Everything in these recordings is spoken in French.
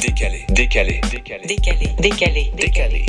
Décalé, décalé, décalé, Décalé, décalé, décalé.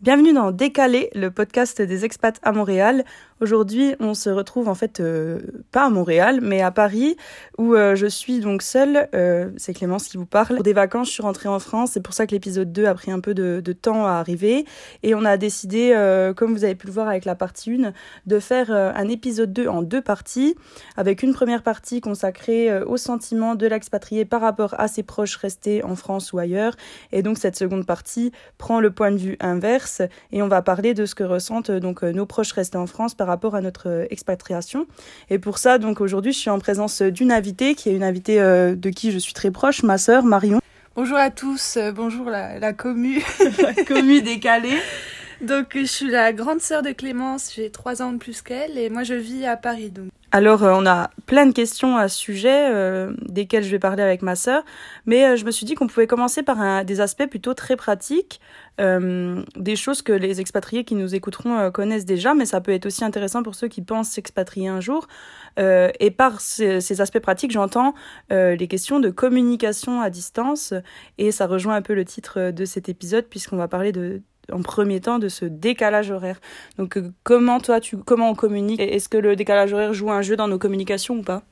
Bienvenue dans Décalé, le podcast des expats à Montréal. Aujourd'hui, on se retrouve en fait euh, pas à Montréal, mais à Paris, où euh, je suis donc seule. Euh, c'est Clémence qui vous parle. Des vacances, je suis rentrée en France. C'est pour ça que l'épisode 2 a pris un peu de, temps à arriver. Et on a décidé, comme vous avez pu le voir avec la partie 1, de faire un épisode 2 en deux parties, avec une première partie consacrée au sentiment de l'expatrié par rapport à ses proches restés en France ou ailleurs. Et donc cette seconde partie prend le point de vue inverse et on va parler de ce que ressentent donc nos proches restés en France par rapport à notre expatriation. Et pour ça, donc aujourd'hui, je suis en présence d'une invitée qui est une invitée euh, de qui je suis très proche, ma sœur Marion. Bonjour à tous, euh, bonjour la, la commu. la commu décalée. Donc je suis la grande sœur de Clémence, j'ai trois ans de plus qu'elle et moi je vis à Paris. Donc. Alors euh, on a plein de questions à ce sujet, euh, desquelles je vais parler avec ma sœur, mais euh, je me suis dit qu'on pouvait commencer par un, des aspects plutôt très pratiques, euh, des choses que les expatriés qui nous écouteront connaissent déjà, mais ça peut être aussi intéressant pour ceux qui pensent s'expatrier un jour. Et par ces aspects pratiques, j'entends les questions de communication à distance, et ça rejoint un peu le titre de cet épisode puisqu'on va parler de en premier temps de ce décalage horaire. Donc euh, comment toi tu comment on communique Est-ce que le décalage horaire joue un jeu dans nos communications ou pas?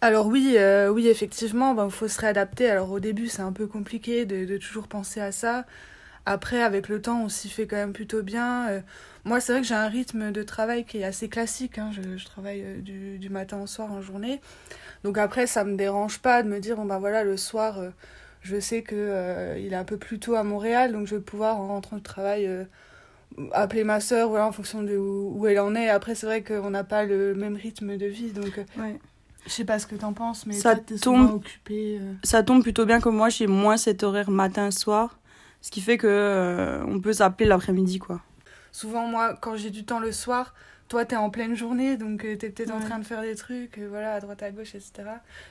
Alors oui, euh, oui effectivement, il ben, faut se réadapter. Alors au début c'est un peu compliqué de, toujours penser à ça. Après avec le temps on s'y fait quand même plutôt bien. Euh, moi c'est vrai que j'ai un rythme de travail qui est assez classique. Hein. Je, travaille du, matin au soir en journée. Donc après ça me dérange pas de me dire bon ben voilà le soir je sais que euh, il est un peu plus tôt à Montréal, donc je vais pouvoir, en rentrant de travail, euh, appeler ma sœur, voilà, en fonction de où, où elle en est. Après, c'est vrai qu'on n'a pas le même rythme de vie, donc. Euh, ouais. Je sais pas ce que t'en penses, mais ça tombe occupée. Ça tombe plutôt bien comme moi, j'ai moins cet horaire matin-soir, ce qui fait que euh, on peut s'appeler l'après-midi, quoi. Souvent, moi, quand j'ai du temps le soir, toi, t'es en pleine journée, donc t'es peut-être Ouais. en train de faire des trucs, voilà, à droite, à gauche, etc.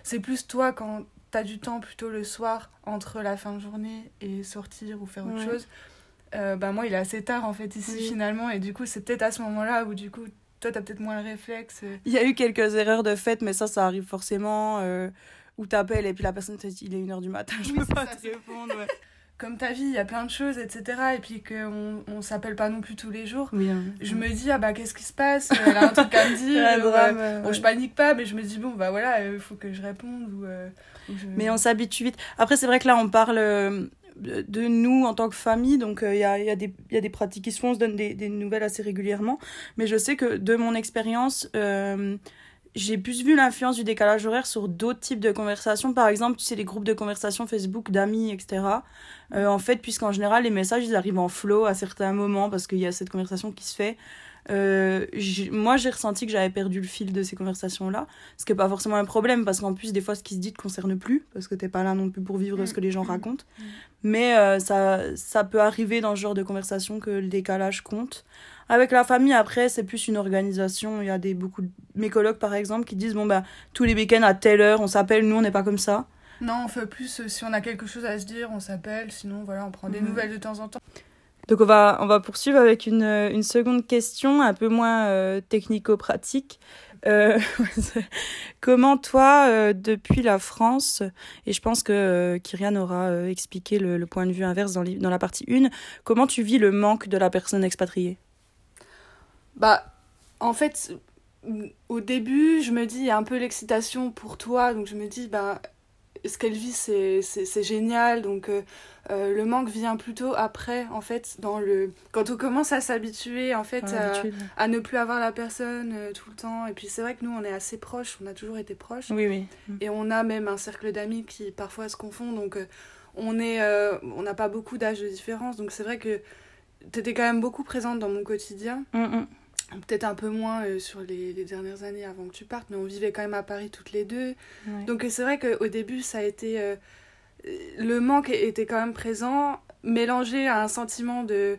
C'est plus toi quand t'as du temps plutôt le soir entre la fin de journée et sortir ou faire autre Ouais. chose. Euh, bah moi il est assez tard en fait ici Oui. finalement et du coup c'est peut-être à ce moment-là où du coup toi t'as peut-être moins le réflexe. euh. Il y a eu quelques erreurs de fait, mais ça, ça arrive forcément. Euh, où t'appelles et puis la personne te dit il est 1h du matin, je Oui, peux pas ça, te répondre. ouais. Comme ta vie il y a plein de choses etc et puis qu'on on s'appelle pas non plus tous les jours. Oui, hein. Je me dis ah bah qu'est-ce qui se passe? Elle a un truc à me dire. Ou, euh, drame, euh, Bon ouais. je panique pas mais je me dis bon bah voilà il faut que je réponde ou. euh, ou je- Mais on s'habitue vite. Après, c'est vrai que là, on parle euh, de nous en tant que famille, donc il y, a, y, a des- y a des pratiques qui se font, on se donne des, des nouvelles assez régulièrement. Mais je sais que de mon expérience, euh, j'ai plus vu l'influence du décalage horaire sur d'autres types de conversations. Par exemple, tu sais, les groupes de conversation Facebook d'amis, etc. Euh, en fait, puisqu'en général, les messages, ils arrivent en flow à certains moments parce qu'il y a cette conversation qui se fait. Euh, moi, j'ai ressenti que j'avais perdu le fil de ces conversations-là, ce qui n'est pas forcément un problème parce qu'en plus, des fois, ce qui se dit te concerne plus parce que t'es pas là non plus pour vivre ce que les gens Mm. racontent. Mm. Mais euh, ça, ça peut arriver dans ce genre de conversation que le décalage compte. Avec la famille, après, c'est plus une organisation. Il y a des, beaucoup de... mes colocs, par exemple, qui disent bon, bah, tous les week-ends à telle heure, on s'appelle, nous, on n'est pas comme ça. Non on fait plus euh, si on a quelque chose à se dire on s'appelle sinon voilà on prend des Mhm. nouvelles de temps en temps. Donc on va, on va poursuivre avec une, une seconde question, un peu moins euh, technico-pratique. Euh, comment toi, euh, depuis la France, et je pense que Kyrian aura expliqué le, le point de vue inverse dans, les- dans la partie 1, comment tu vis le manque de la personne expatriée? Bah, en fait, au début, je me dis, il y a un peu l'excitation pour toi, donc je me dis, bah, ce qu'elle vit, c'est génial, donc euh, euh, le manque vient plutôt après, en fait, dans le... Quand on commence à s'habituer, en fait, à, ne plus avoir la personne euh, tout le temps, et puis c'est vrai que nous, on est assez proches, on a toujours été proches, Oui, oui. et on a même un cercle d'amis qui parfois se confond, donc euh, on est, on n'a pas beaucoup d'âge de différence, donc c'est vrai que t'étais quand même beaucoup présente dans mon quotidien, Mm, mm. Peut-être un peu moins euh, sur les, les dernières années avant que tu partes, mais on vivait quand même à Paris toutes les deux. Ouais. Donc euh, c'est vrai qu'au début, ça a été... euh, le manque était quand même présent, mélangé à un sentiment de,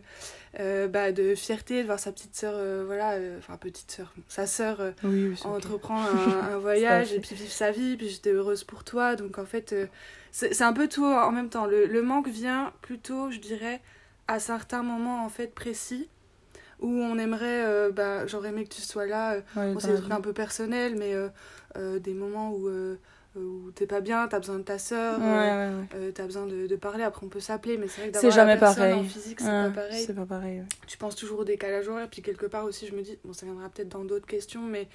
euh, bah, de fierté de voir sa petite sœur, euh, voilà, euh, enfin petite sœur, sa sœur Oui, oui, c'est ok. entreprend un, un voyage et puis vivre sa vie, puis j'étais heureuse pour toi. Donc en fait, c'est c'est un peu tout en même temps. Le, le manque vient plutôt, je dirais, à certains moments en fait précis où on aimerait, euh, bah, j'aurais aimé que tu sois là. euh, Ouais, bon, c'est la des trucs vie. un peu personnels, mais euh, des moments où, où t'es pas bien, t'as besoin de ta Ouais, euh, t'as besoin de, de parler. Après, on peut s'appeler, mais c'est vrai que d'avoir la jamais personne pareil. en physique, c'est pas pareil. C'est pas pareil. Tu penses toujours au décalage horaire, puis quelque part aussi, je me dis, bon, ça viendra peut-être dans d'autres questions, mais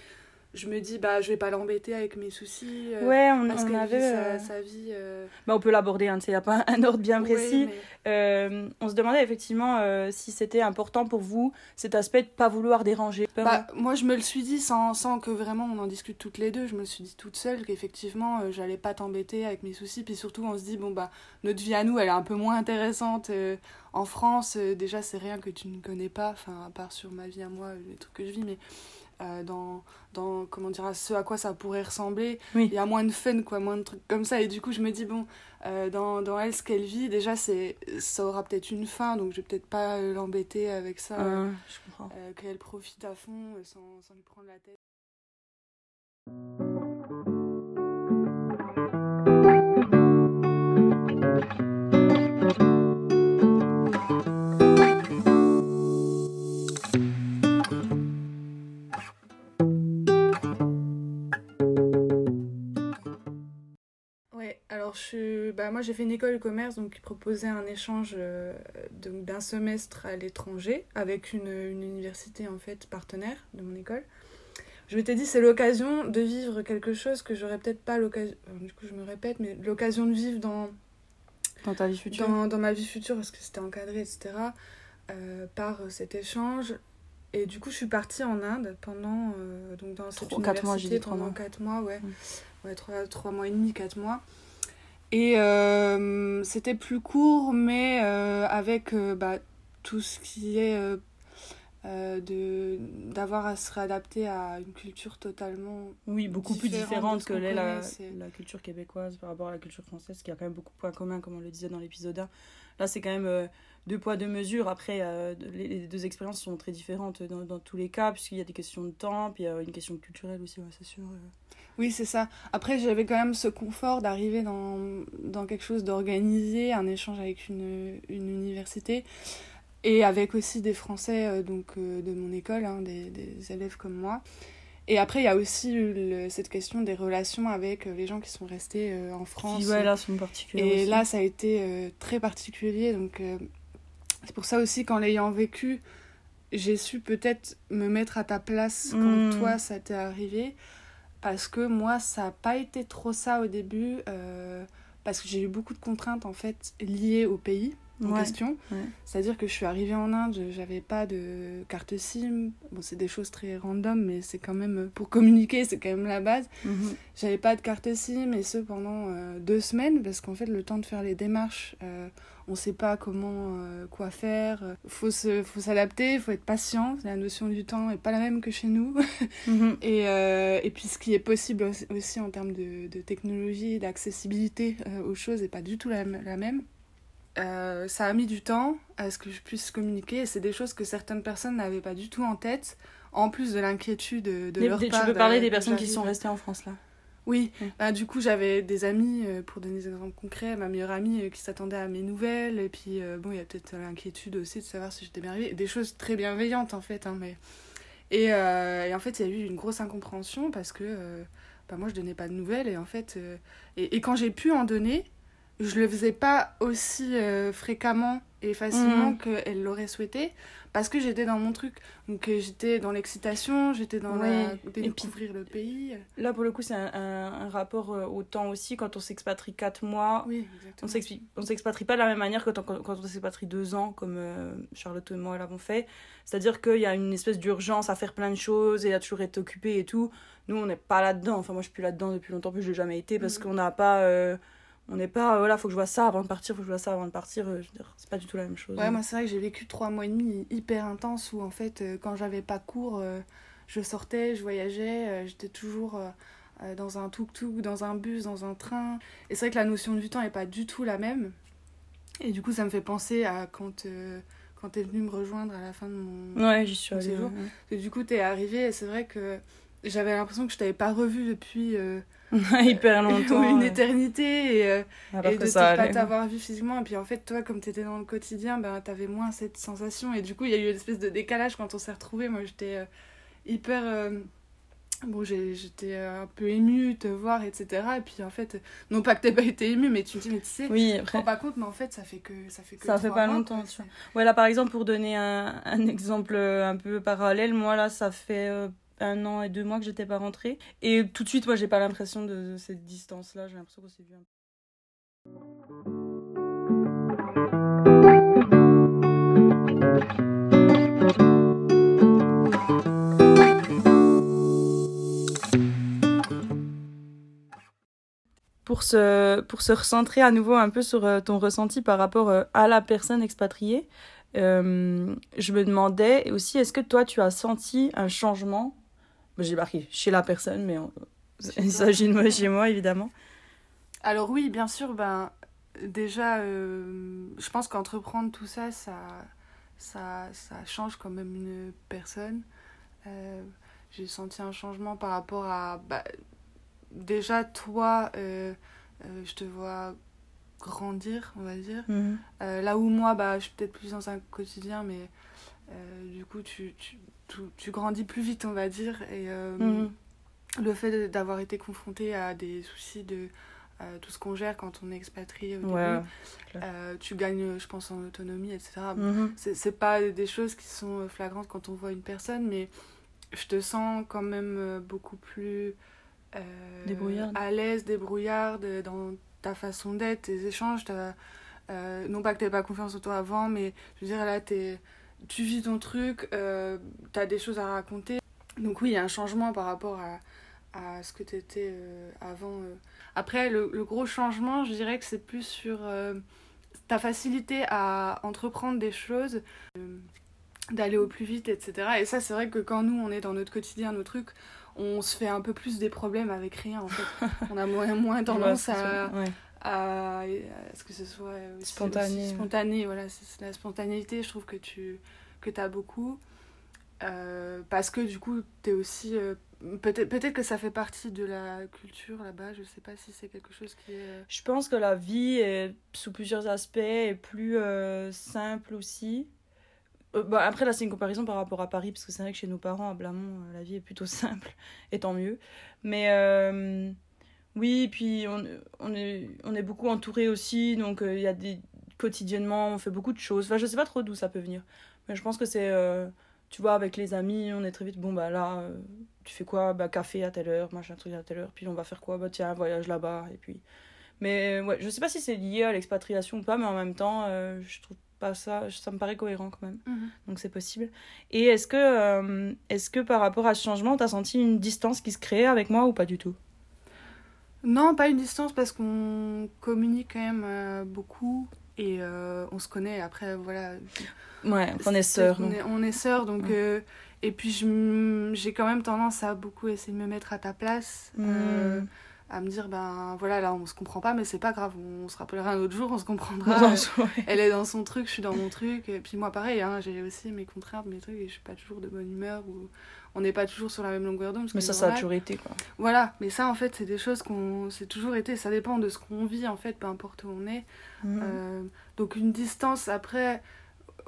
je me dis, bah, je vais pas l'embêter avec mes soucis. euh, Ouais, on, parce on avait. vit euh, sa, sa vie. euh, bah, on peut l'aborder, hein, il n'y a pas un ordre bien ouais, précis. mais- Euh, on se demandait effectivement si c'était important pour vous cet aspect de pas vouloir déranger. Bah, moi, je me le suis dit sans, sans que vraiment on en discute toutes les deux. Je me le suis dit toute seule qu'effectivement, j'allais pas t'embêter avec mes soucis. Puis surtout, on se dit, bon, bah, notre vie à nous, elle est un peu moins intéressante. en France, déjà, c'est rien que tu ne connais pas. Enfin, à part sur ma vie à moi, les trucs que je vis, mais euh, dans, dans, comment dire, ce à quoi ça pourrait ressembler, Oui. il y a moins de fun, quoi, moins de trucs comme ça. Et du coup, je me dis, bon, euh, dans, dans elle, ce qu'elle vit, déjà, c'est ça aura peut-être une fin, donc je vais peut-être pas l'embêter avec ça. euh, je comprends. Qu'elle profite à fond sans, sans lui prendre la tête. Moi j'ai fait une école de commerce donc qui proposait un échange euh, d'un semestre à l'étranger avec une, une université en fait partenaire de mon école. Je m'étais dit c'est l'occasion de vivre quelque chose que j'aurais peut-être pas l'occasion, du coup je me répète, mais l'occasion de vivre dans, Dans ta vie future. dans, dans ma vie future parce que c'était encadré, etc. euh, par cet échange. Et du coup, je suis partie en Inde pendant, euh, donc dans cette Trois- quatre mois, j'ai université dit trois pendant mois. 4 mois, ouais. Mm. Ouais, 3, trois mois et demi, 4 mois. Et euh, c'était plus court, mais euh, avec euh, bah, tout ce qui est euh, de d'avoir à se réadapter à une culture totalement Oui, beaucoup plus différente différente de ce que l'est la, la culture québécoise par rapport à la culture française, qui a quand même beaucoup de points communs, comme on le disait dans l'épisode 1. Là, c'est quand même euh, deux poids, deux mesures. Après, euh, les, les deux expériences sont très différentes dans, dans tous les cas, puisqu'il y a des questions de temps, puis il y a une question culturelle aussi, ouais, c'est sûr. Oui, c'est ça. Après, j'avais quand même ce confort d'arriver dans, dans quelque chose d'organisé, un échange avec une, une université, et avec aussi des Français euh, donc, euh, de mon école, hein, des, des élèves comme moi. Et après, il y a aussi le- cette question des relations avec euh, les gens qui sont restés euh, en France. Qui, ouais, là, sont particuliers. Et aussi. là, ça a été euh, très particulier. Donc, euh, c'est pour ça aussi qu'en l'ayant vécu, j'ai su peut-être me mettre à ta place quand Mm. toi, ça t'est arrivé. Parce que moi, ça n'a pas été trop ça au début. parce que j'ai eu beaucoup de contraintes, en fait, liées au pays en Ouais, question. ouais. C'est-à-dire que je suis arrivée en Inde, je- j'avais pas de carte SIM. Bon, c'est des choses très random, mais c'est quand même... Pour communiquer, c'est quand même la base. Mhm. J'avais pas de carte SIM et ce pendant euh, deux semaines parce qu'en fait le temps de faire les démarches, euh, on sait pas comment, euh, quoi faire. Faut se, faut s'adapter, faut être patient. La notion du temps est pas la même que chez nous. Mhm. Et, euh, et puis ce qui est possible aussi- en termes de, de technologie, d'accessibilité aux choses est pas du tout la, la même. Euh, ça a mis du temps à ce que je puisse communiquer et c'est des choses que certaines personnes n'avaient pas du tout en tête, en plus de l'inquiétude de, leur des- part. tu peux parler de- des personnes qui sont restées en France, là. Oui, bah, du coup j'avais des amis, euh, pour donner des exemples concrets, ma meilleure amie euh, qui s'attendait à mes nouvelles, et puis bon, il y a peut-être l'inquiétude aussi de savoir si j'étais bien arrivée, des choses très bienveillantes en fait, hein, mais... Et, et en fait il y a eu une grosse incompréhension parce que bah, moi je donnais pas de nouvelles, et en fait, et, et quand j'ai pu en donner, je le faisais pas aussi euh, fréquemment et facilement Mm. qu'elle l'aurait souhaité, parce que j'étais dans mon truc, donc euh, j'étais dans l'excitation, j'étais dans Oui, la... puis- découvrir le pays. Là, pour le coup, c'est un, un- un rapport euh, au temps aussi. Quand on s'expatrie 4 mois, Oui, on s'expatrie pas de la même manière que quand, on s'expatrie 2 ans, comme euh, Charlotte et moi l'avons fait. C'est-à-dire qu'il y a une espèce d'urgence à faire plein de choses et à toujours être occupé et tout. Nous, on n'est pas là-dedans. Enfin, moi, je suis plus là-dedans depuis longtemps, plus je l'ai jamais été parce Mhm. qu'on n'a pas. euh, on n'est pas. voilà, faut que je vois ça avant de partir, faut que je vois ça avant de partir. euh, c'est pas du tout la même chose. Ouais, moi c'est vrai que j'ai vécu trois mois et demi hyper intenses où en fait euh, quand j'avais pas cours, euh, je sortais, je voyageais, j'étais toujours dans un tuk-tuk, dans un bus, dans un train. Et c'est vrai que la notion du temps est pas du tout la même. Et du coup ça me fait penser à quand, quand t'es venu me rejoindre à la fin de mon... Ouais, j'y suis allée. séjour. ouais, ouais. Et du coup t'es arrivé et c'est vrai que j'avais l'impression que je t'avais pas revu depuis hyper longtemps. une ouais. éternité et, euh, et de ne pas allait. t'avoir vu physiquement. Et puis en fait, toi, comme tu étais dans le quotidien, ben, tu avais moins cette sensation. Et du coup, il y a eu une espèce de décalage quand on s'est retrouvés. Moi, j'étais euh, hyper. euh, Bon, j'étais euh, un peu émue de te voir, etc. Et puis en fait, non pas que t'aies pas été émue, mais tu me dis, mais tu sais, Oui, je me après. rends pas compte, mais en fait, ça fait que ça fait que Ça fait pas mois, longtemps, tu vois. Ouais, là, par exemple, pour donner un, un exemple un peu parallèle, moi, là, ça fait un an et deux mois que j'étais pas rentrée. Et tout de suite, moi, j'ai pas l'impression de, cette distance-là. J'ai l'impression qu'on s'est vu un peu. Pour se, pour se recentrer à nouveau un peu sur euh, ton ressenti par rapport euh, à la personne expatriée, euh, je me demandais aussi, est-ce que toi, tu as senti un changement J'ai marqué chez la personne, mais on- il s'agit de moi chez moi, évidemment. Alors oui, bien sûr, ben déjà, euh, je pense qu'entreprendre tout ça, ça, ça, ça change quand même une personne. Euh, J'ai senti un changement par rapport à, bah, déjà toi, euh, je te vois grandir, on va dire. Euh, là où moi, bah, je suis peut-être plus dans un quotidien, mais du coup, tu, tu, tu, tu grandis plus vite, on va dire. Et euh, Mhm. le fait d'avoir été confronté à des soucis de euh, tout ce qu'on gère quand on est expatrié au Ouais. début, euh, tu gagnes, je pense, en autonomie, etc. Mhm. C'est c'est pas des choses qui sont flagrantes quand on voit une personne, mais je te sens quand même beaucoup plus euh, Débrouillarde. à l'aise, débrouillarde dans ta façon d'être, tes échanges. euh, non pas que tu pas confiance en toi avant, mais je veux dire, là, t'es- tu vis ton truc, euh, tu as des choses à raconter. Donc oui, il y a un changement par rapport à, à ce que tu étais avant. euh. Après, le, le gros changement, je dirais que c'est plus sur euh, ta facilité à entreprendre des choses, euh, d'aller au plus vite, etc. Et ça, c'est vrai que quand nous, on est dans notre quotidien, nos trucs, on se fait un peu plus des problèmes avec rien, en fait. on a moins, moins tendance Ouais, à. Ouais. À, à ce que ce soit aussi- Spontané, aussi spontané voilà c'est la spontanéité je trouve que tu que as beaucoup Euh, parce que du coup tu es aussi euh, peut-être peut-être que ça fait partie de la culture là-bas je sais pas si c'est quelque chose qui est euh, Je pense que la vie, est, sous plusieurs aspects, est plus euh, simple aussi. Euh, bah, après, là, c'est une comparaison par rapport à Paris, parce que c'est vrai que chez nos parents, à Blamont, euh, la vie est plutôt simple, et tant mieux. Mais euh, oui, puis on, on, est, on est beaucoup entouré aussi, donc euh, il y a des. Quotidiennement, on fait beaucoup de choses. Enfin, je sais pas trop d'où ça peut venir. Mais je pense que c'est. euh, tu vois, avec les amis, on est très vite. Bon, bah là, euh, tu fais quoi? Bah, café à telle heure, machin, truc à telle heure. Puis on va faire quoi? Bah, tiens, un voyage là-bas. Et puis. Mais ouais, je sais pas si c'est lié à l'expatriation ou pas, mais en même temps, je trouve pas ça. Ça me paraît cohérent quand même. Donc c'est possible. Et est-ce que, est-ce que par rapport à ce changement, t'as senti une distance qui se crée avec moi ou pas du tout? Non pas une distance parce qu'on communique quand même euh, beaucoup et euh, on se connaît après voilà Ouais, on est sœurs. On est, on est sœurs, donc. Ouais. euh, et puis, j'ai quand même tendance à beaucoup essayer de me mettre à ta place. Hmm. à me dire, ben voilà, là, on se comprend pas, mais c'est pas grave, on se rappellera un autre jour, on se comprendra. Ouais. Elle est dans son truc, je suis dans mon truc. Et puis, moi, pareil, hein, j'ai aussi mes contraintes, mes trucs, et je suis pas toujours de bonne humeur, ou on n'est pas toujours sur la même longueur d'onde. Mais ça, ça a toujours été quoi. Voilà, mais ça, en fait, c'est des choses qu'on. C'est toujours été, ça dépend de ce qu'on vit, en fait, peu importe où on est. Mhm. Euh, donc une distance, après,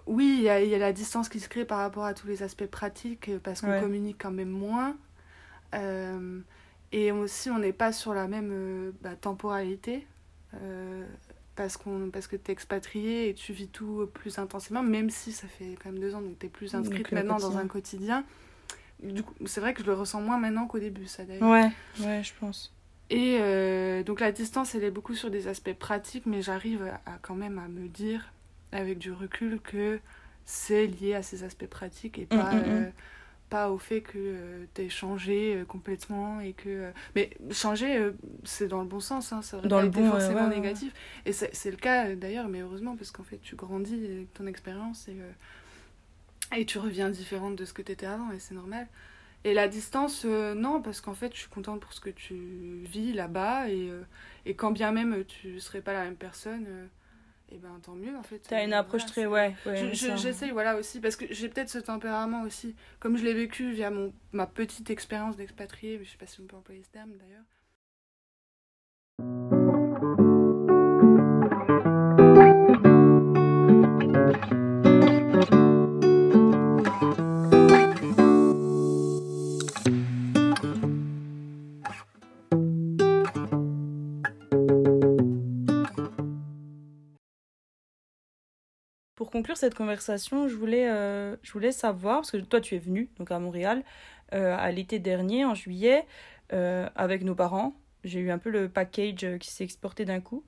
oui, il y, a- il y a la distance qui se crée par rapport à tous les aspects pratiques, parce qu'on Ouais. communique quand même moins. Euh, et aussi, on n'est pas sur la même euh, bah, temporalité, euh, parce, qu'on, parce que tu es expatrié et tu vis tout plus intensément, même si ça fait quand même deux ans, donc tu es plus inscrite Donc, maintenant dans un quotidien. Du coup, c'est vrai que je le ressens moins maintenant qu'au début, ça d'ailleurs. Ouais, ouais, je pense. Et euh, donc la distance, elle est beaucoup sur des aspects pratiques, mais j'arrive à, à quand même à me dire, avec du recul, que c'est lié à ces aspects pratiques et pas, Mm, mm, mm. euh, pas au fait que tu t'aies changé euh, complètement et que... euh, Mais changer, euh, c'est dans le bon sens, hein, ça aurait Dans pas le été bon, forcément ouais, ouais. négatif. Et c'est c'est le cas euh, d'ailleurs, mais heureusement, parce qu'en fait, tu grandis avec ton expérience et, euh, et tu reviens différente de ce que tu étais avant, et c'est normal. Et la distance, euh, non, parce qu'en fait, je suis contente pour ce que tu vis là-bas. Et, euh, et quand bien même tu serais pas la même personne, euh, et ben tant mieux en fait. T'as une Euh, approche voilà, très, ouais. ouais, je- je- ça. J'essaye, voilà, aussi, parce que j'ai peut-être ce tempérament aussi, comme je l'ai vécu via mon, ma petite expérience d'expatrié, je sais pas si on peut employer ce terme d'ailleurs. Conclure cette conversation, je voulais, euh, je voulais savoir, parce que toi tu es venu donc à Montréal euh, à l'été dernier, en juillet, euh, avec nos parents. J'ai eu un peu le package qui s'est exporté d'un coup.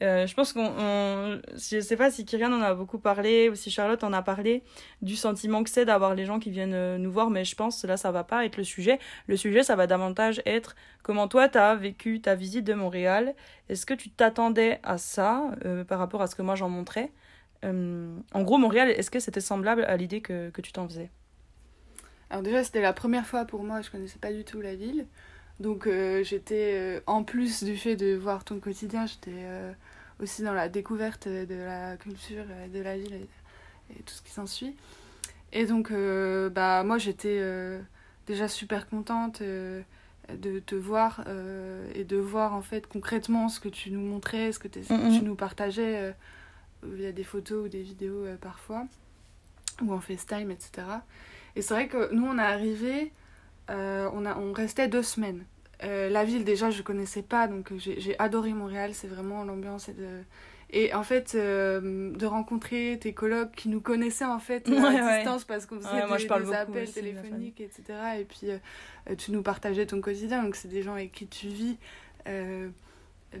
Je pense qu'on. on- Je sais pas si Kyrian en a beaucoup parlé ou si Charlotte en a parlé du sentiment que c'est d'avoir les gens qui viennent nous voir, mais je pense que là ça va pas être le sujet. Le sujet ça va davantage être comment toi tu as vécu ta visite de Montréal. Est-ce que tu t'attendais à ça par rapport à ce que moi j'en montrais? En gros, Montréal, est-ce que c'était semblable à l'idée que, que tu t'en faisais? Alors déjà, c'était la première fois pour moi, je connaissais pas du tout la ville. Donc euh, j'étais, euh, en plus du fait de voir ton quotidien, j'étais euh, aussi dans la découverte de la culture euh, de la ville et, et tout ce qui s'ensuit. Et donc, euh, bah, moi, j'étais euh, déjà super contente euh, de te voir euh, et de voir en fait concrètement ce que tu nous montrais, ce que tu nous partageais euh, via des photos ou des vidéos euh, parfois, ou en FaceTime, etc. Et c'est vrai que nous, on est arrivé, euh, on, a, on restait deux semaines. Euh, la ville, déjà, je connaissais pas, donc euh, j'ai adoré Montréal, c'est vraiment l'ambiance. Et, de... et en fait, de rencontrer tes colocs qui nous connaissaient en fait Ouais, à ouais. distance parce qu'on faisait Ouais, moi, des, des appels aussi téléphoniques, etc. Et puis, tu nous partageais ton quotidien, donc c'est des gens avec qui tu vis. euh,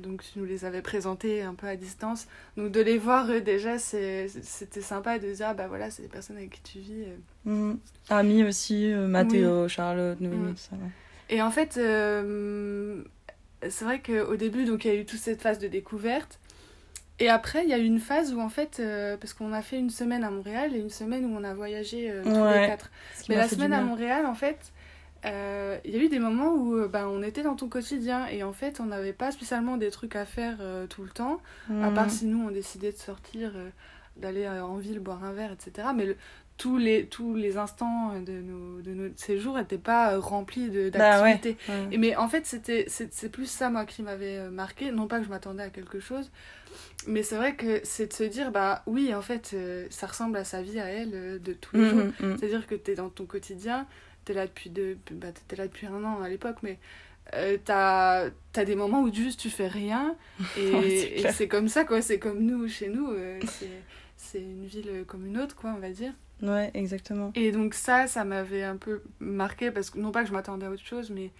donc tu nous les avais présentés un peu à distance. Donc de les voir, eux, déjà, c'était sympa de dire, ah, bah voilà, c'est des personnes avec qui tu vis. euh. Mhm. Ami aussi, euh, Mathéo, Charlotte, Noémie, tout ça. Et en fait, euh, c'est vrai qu'au début, donc il y a eu toute cette phase de découverte. Et après, il y a eu une phase où, en fait, euh, parce qu'on a fait une semaine à Montréal et une semaine où on a voyagé tous Ouais. les quatre. Ce Mais m'a la semaine à. Montréal, en fait, euh, il y a eu des moments où euh, ben, on était dans ton quotidien et en fait, on n'avait pas spécialement des trucs à faire euh, tout le temps, à part Mhm. si nous, on décidait de sortir, euh, d'aller en ville boire un verre, etc. Mais le- tous, les, tous les instants de nos, de nos séjours n'étaient pas remplis Bah ouais. d'activités. Ouais. Mais en fait, c'est plus ça, moi, qui m'avait marqué. Non pas que je m'attendais à quelque chose, mais c'est vrai que c'est de se dire, bah oui, en fait, euh, ça ressemble à sa vie à elle euh, de tous les jours. Mhm, mhm. C'est-à-dire que tu es dans ton quotidien, tu es là depuis, deux, bah, t'étais là depuis un an à l'époque, mais euh, t'as as des moments où juste tu fais rien. Et c'est et clair. c'est comme ça, quoi. C'est comme nous, chez nous. euh, c'est- une ville comme une autre, quoi, on va dire. Ouais, exactement. Et donc ça, ça m'avait un peu marqué parce que non pas que je m'attendais à autre chose, mais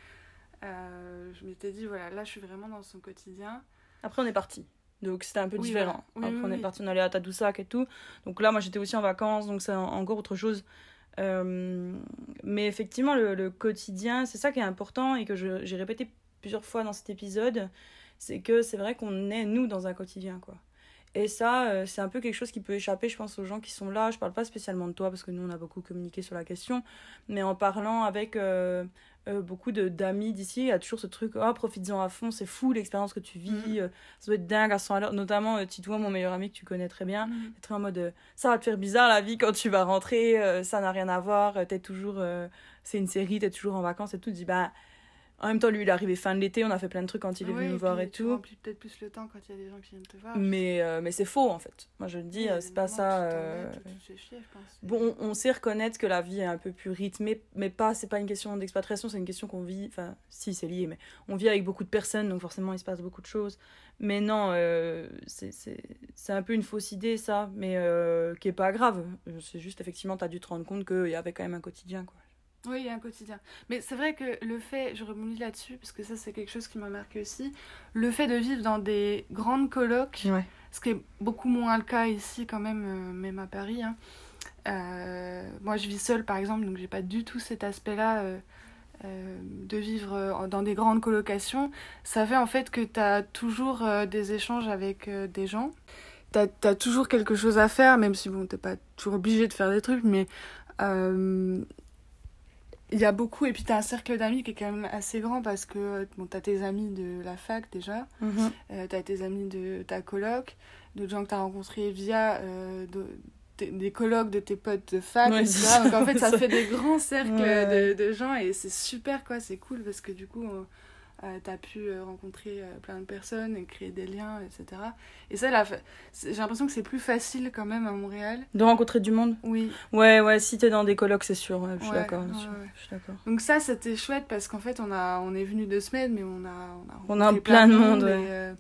euh, je m'étais dit voilà, là je suis vraiment dans son quotidien. Après, on est parti. Donc, c'était un peu Oui, différent. Oui, Après, oui, on est parti, on allait à Tadoussac et tout. Donc là, moi, j'étais aussi en vacances, donc c'est en- encore autre chose. Euh, mais effectivement, le, quotidien, c'est ça qui est important et que j'ai répété plusieurs fois dans cet épisode, c'est que c'est vrai qu'on est, nous, dans un quotidien, quoi. Et ça, euh, c'est un peu quelque chose qui peut échapper, je pense, aux gens qui sont là. Je parle pas spécialement de toi, parce que nous, on a beaucoup communiqué sur la question, mais en parlant avec euh, euh, beaucoup de- d'amis d'ici, il y a toujours ce truc, oh, profites-en à fond, c'est fou l'expérience que tu vis, euh, ça doit être dingue à 100 à l'heure. Notamment, euh, Titouan, mon meilleur ami que tu connais très bien, Mhm. est très en mode, euh, ça va te faire bizarre la vie quand tu vas rentrer, euh, ça n'a rien à voir, t'es toujours, euh, c'est une série, t'es toujours en vacances et tout. Dis, bah, en même temps, lui, il est arrivé fin de l'été, on a fait plein de trucs quand il est venu nous voir et tu tout. remplis peut-être plus le temps quand il y a des gens qui viennent te voir. Mais, euh, mais c'est faux en fait. Moi je le dis, Oui, euh, c'est pas ça. tu euh, tu chier, je pense. Bon, on, on sait reconnaître que la vie est un peu plus rythmée, mais pas, c'est pas une question d'expatriation, c'est une question qu'on vit, enfin, si c'est lié, mais on vit avec beaucoup de personnes, donc forcément il se passe beaucoup de choses. Mais non, euh, c'est un peu une fausse idée ça, mais euh, qui est pas grave. C'est juste effectivement, t'as dû te rendre compte qu'il y avait quand même un quotidien, quoi. Oui, il y a un quotidien. Mais c'est vrai que le fait, je rebondis là-dessus, parce que ça c'est quelque chose qui m'a marqué aussi, le fait de vivre dans des grandes colocs, Ouais. ce qui est beaucoup moins le cas ici quand même, euh, même à Paris. hein. Euh, moi je vis seule par exemple, donc j'ai pas du tout cet aspect-là euh, euh, de vivre dans des grandes colocations. Ça fait en fait que tu as toujours des échanges avec des gens. T'as as toujours quelque chose à faire, même si bon, t'es pas toujours obligé de faire des trucs, mais euh, il y a beaucoup, et puis t'as un cercle d'amis qui est quand même assez grand parce que bon, t'as tes amis de la fac déjà, Mhm. euh, t'as tes amis de ta coloc, de gens que tu as rencontrés via euh, de- des- colloques de tes potes de fac, Ouais, etc. Donc en fait, ça Ça- fait des grands cercles Ouais. de, de gens et c'est super, quoi. C'est cool parce que du coup, euh, tu as pu euh, rencontrer euh, plein de personnes et créer des liens, etc. Et ça, là, j'ai l'impression que c'est plus facile quand même à Montréal. De rencontrer du monde? Oui. Ouais, ouais, si t'es dans des colloques, c'est sûr. ouais, je suis Ouais, d'accord. ouais. Donc ça, c'était chouette parce qu'en fait, on, a, on est venu deux semaines, mais on a, on a, On a rencontré plein de monde, Et, ouais. euh,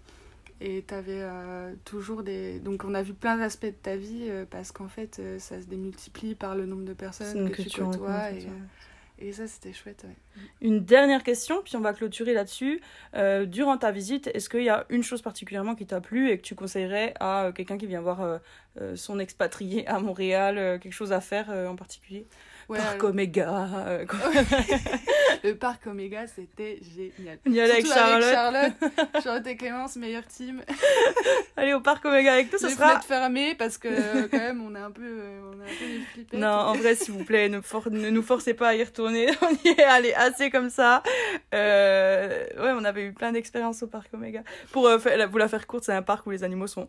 et t'avais euh, toujours des... Donc on a vu plein d'aspects de ta vie euh, parce qu'en fait, euh, ça se démultiplie par le nombre de personnes que, tu côtoies. Et. Et ça, c'était chouette. Une dernière question, puis on va clôturer là-dessus. Euh, durant ta visite, est-ce qu'il y a une chose particulièrement qui t'a plu et que tu conseillerais à euh, quelqu'un qui vient voir euh, son expatrié à Montréal, quelque chose à faire en particulier? Ouais, Parc alors, Oméga. euh, quoi. le parc Oméga, c'était génial. On y allait avec Charlotte. Charlotte. Charlotte et Clémence, meilleure team. Allez au Parc Oméga avec nous, ce sera. fermées parce que euh, quand même, on est un peu, euh, on est un peu. Non, en vrai, s'il vous plaît, ne, for- ne nous forcez pas à y retourner. On y est allé assez comme ça. Euh, Ouais, on avait eu plein d'expériences au parc Omega. Pour euh, vous la faire courte, c'est un parc où les animaux sont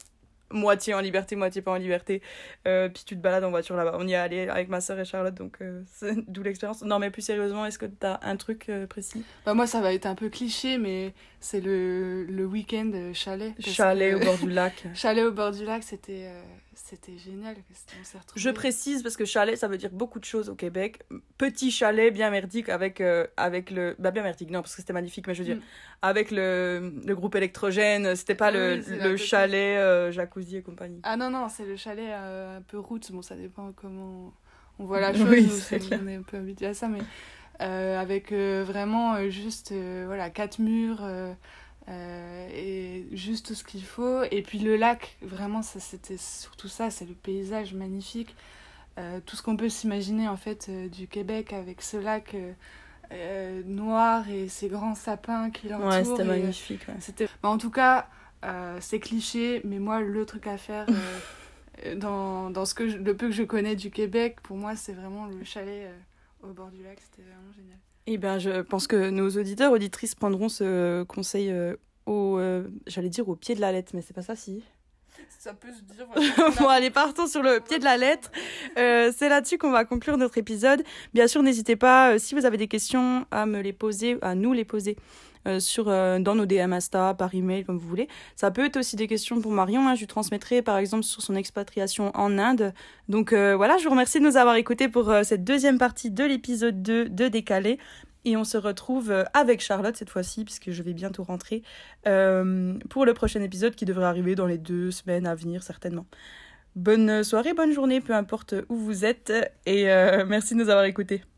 moitié en liberté, moitié pas en liberté. Euh, puis tu te balades en voiture là-bas. On y est allé avec ma soeur et Charlotte, donc euh, c'est d'où l'expérience. Non, mais plus sérieusement, est-ce que t'as un truc euh, précis? Bah, moi, ça va être un peu cliché, mais c'est le, le week-end euh, chalet. Chalet que- au bord du lac. Chalet au bord du lac, c'était euh, c'était génial. On. Je précise parce que chalet, ça veut dire beaucoup de choses au Québec. Petit chalet bien merdique avec, euh, avec le. Bah, bien merdique, non, parce que c'était magnifique, mais je veux dire, Mm. avec le, le groupe électrogène, c'était pas le, Oui, le chalet euh, jacuzzi et compagnie. Ah non, non, c'est le chalet un peu route. Bon, ça dépend comment on voit la chose. Oui, c'est on est un peu habitué à ça, mais avec euh, vraiment euh, juste euh, voilà, quatre murs euh, euh, et juste ce qu'il faut. Et puis le lac, vraiment, ça, c'était surtout ça, c'est le paysage magnifique. Euh, tout ce qu'on peut s'imaginer en fait euh, du Québec avec ce lac euh, euh, noir et ces grands sapins qui l'entourent. Ouais, c'était euh, magnifique. ouais. c'était... Bah, en tout cas, euh, c'est cliché, mais moi, le truc à faire euh, euh, dans, dans ce que je- le peu que je connais du Québec, pour moi, c'est vraiment le chalet euh, au bord du lac. C'était vraiment génial. Eh bien, je pense que nos auditeurs, auditrices prendront ce conseil euh, au. euh, J'allais dire au pied de la lettre, mais c'est pas ça, si. Ça peut se dire. bon, allez, partons sur le pied de la lettre. Euh, c'est là-dessus qu'on va conclure notre épisode. Bien sûr, n'hésitez pas, euh, si vous avez des questions, à me les poser, à nous les poser. Euh, sur, euh, dans nos DM Insta, par email, comme vous voulez. Ça peut être aussi des questions pour Marion. hein. Je lui transmettrai, par exemple, sur son expatriation en Inde. Donc euh, voilà, je vous remercie de nous avoir écoutés pour cette deuxième partie de l'épisode 2 de Décalé. Et on se retrouve avec Charlotte cette fois-ci, puisque je vais bientôt rentrer, pour le prochain épisode qui devrait arriver dans les deux semaines à venir, certainement. Bonne soirée, bonne journée, peu importe où vous êtes, et merci de nous avoir écoutés.